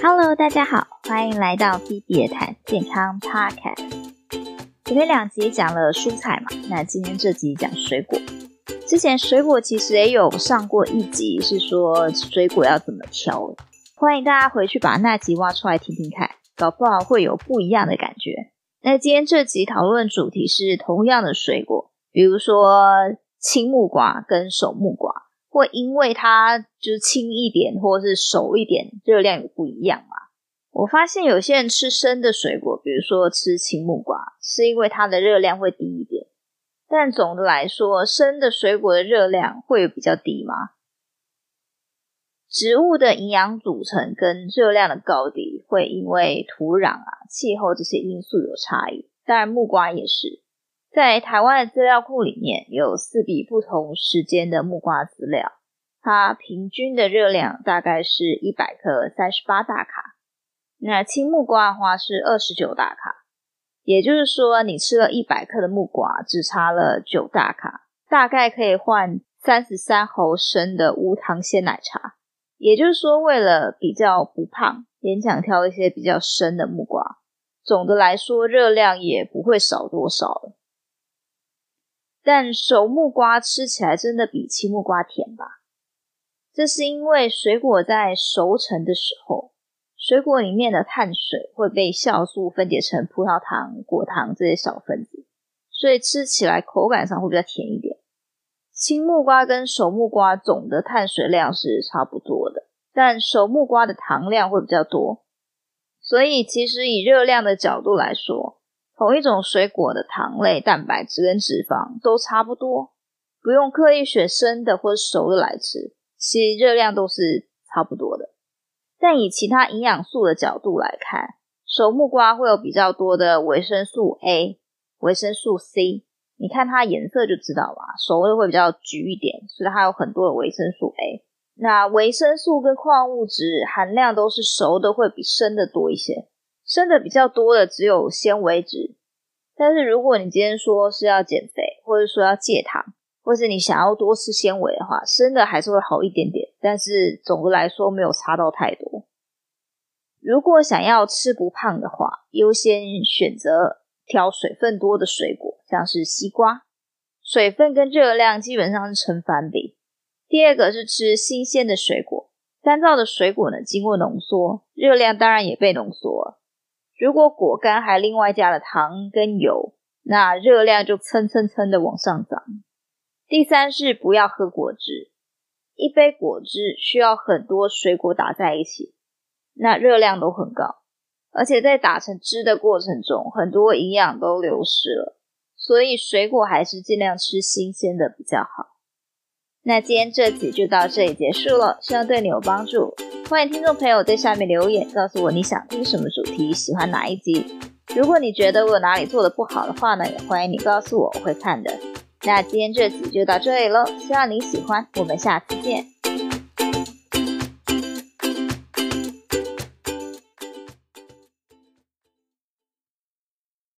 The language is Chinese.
Hello，大家好，欢迎来到 P B 谈健康 Podcast。前面两集讲了蔬菜嘛，那今天这集讲水果。之前水果其实也有上过一集，是说水果要怎么挑。欢迎大家回去把那集挖出来听听看，搞不好会有不一样的感觉。那今天这集讨论主题是同样的水果，比如说青木瓜跟熟木瓜。会因为它就是轻一点，或是熟一点，热量也不一样嘛。我发现有些人吃生的水果，比如说吃青木瓜，是因为它的热量会低一点。但总的来说，生的水果的热量会比较低吗？植物的营养组成跟热量的高低，会因为土壤啊、气候这些因素有差异。当然，木瓜也是。在台湾的资料库里面有四笔不同时间的木瓜资料，它平均的热量大概是一百克三十八大卡。那青木瓜的话是二十九大卡，也就是说你吃了一百克的木瓜，只差了九大卡，大概可以换三十三毫升的无糖鲜奶茶。也就是说，为了比较不胖，勉强挑一些比较深的木瓜，总的来说热量也不会少多少了。但熟木瓜吃起来真的比青木瓜甜吧？这是因为水果在熟成的时候，水果里面的碳水会被酵素分解成葡萄糖、果糖这些小分子，所以吃起来口感上会比较甜一点。青木瓜跟熟木瓜总的碳水量是差不多的，但熟木瓜的糖量会比较多，所以其实以热量的角度来说，同一种水果的糖类、蛋白质跟脂肪都差不多，不用刻意选生的或熟的来吃，其实热量都是差不多的。但以其他营养素的角度来看，熟木瓜会有比较多的维生素 A、维生素 C，你看它颜色就知道吧，熟的会比较橘一点，所以它有很多的维生素 A。那维生素跟矿物质含量都是熟的会比生的多一些。生的比较多的只有纤维质，但是如果你今天说是要减肥，或者说要戒糖，或是你想要多吃纤维的话，生的还是会好一点点，但是总的来说没有差到太多。如果想要吃不胖的话，优先选择挑水分多的水果，像是西瓜，水分跟热量基本上是成反比。第二个是吃新鲜的水果，干燥的水果呢，经过浓缩，热量当然也被浓缩了。如果果干还另外加了糖跟油，那热量就蹭蹭蹭的往上涨。第三是不要喝果汁，一杯果汁需要很多水果打在一起，那热量都很高，而且在打成汁的过程中，很多营养都流失了，所以水果还是尽量吃新鲜的比较好。那今天这集就到这里结束了，希望对你有帮助。欢迎听众朋友在下面留言，告诉我你想听什么主题，喜欢哪一集。如果你觉得我哪里做的不好的话呢，也欢迎你告诉我，我会看的。那今天这集就到这里喽，希望你喜欢，我们下次见。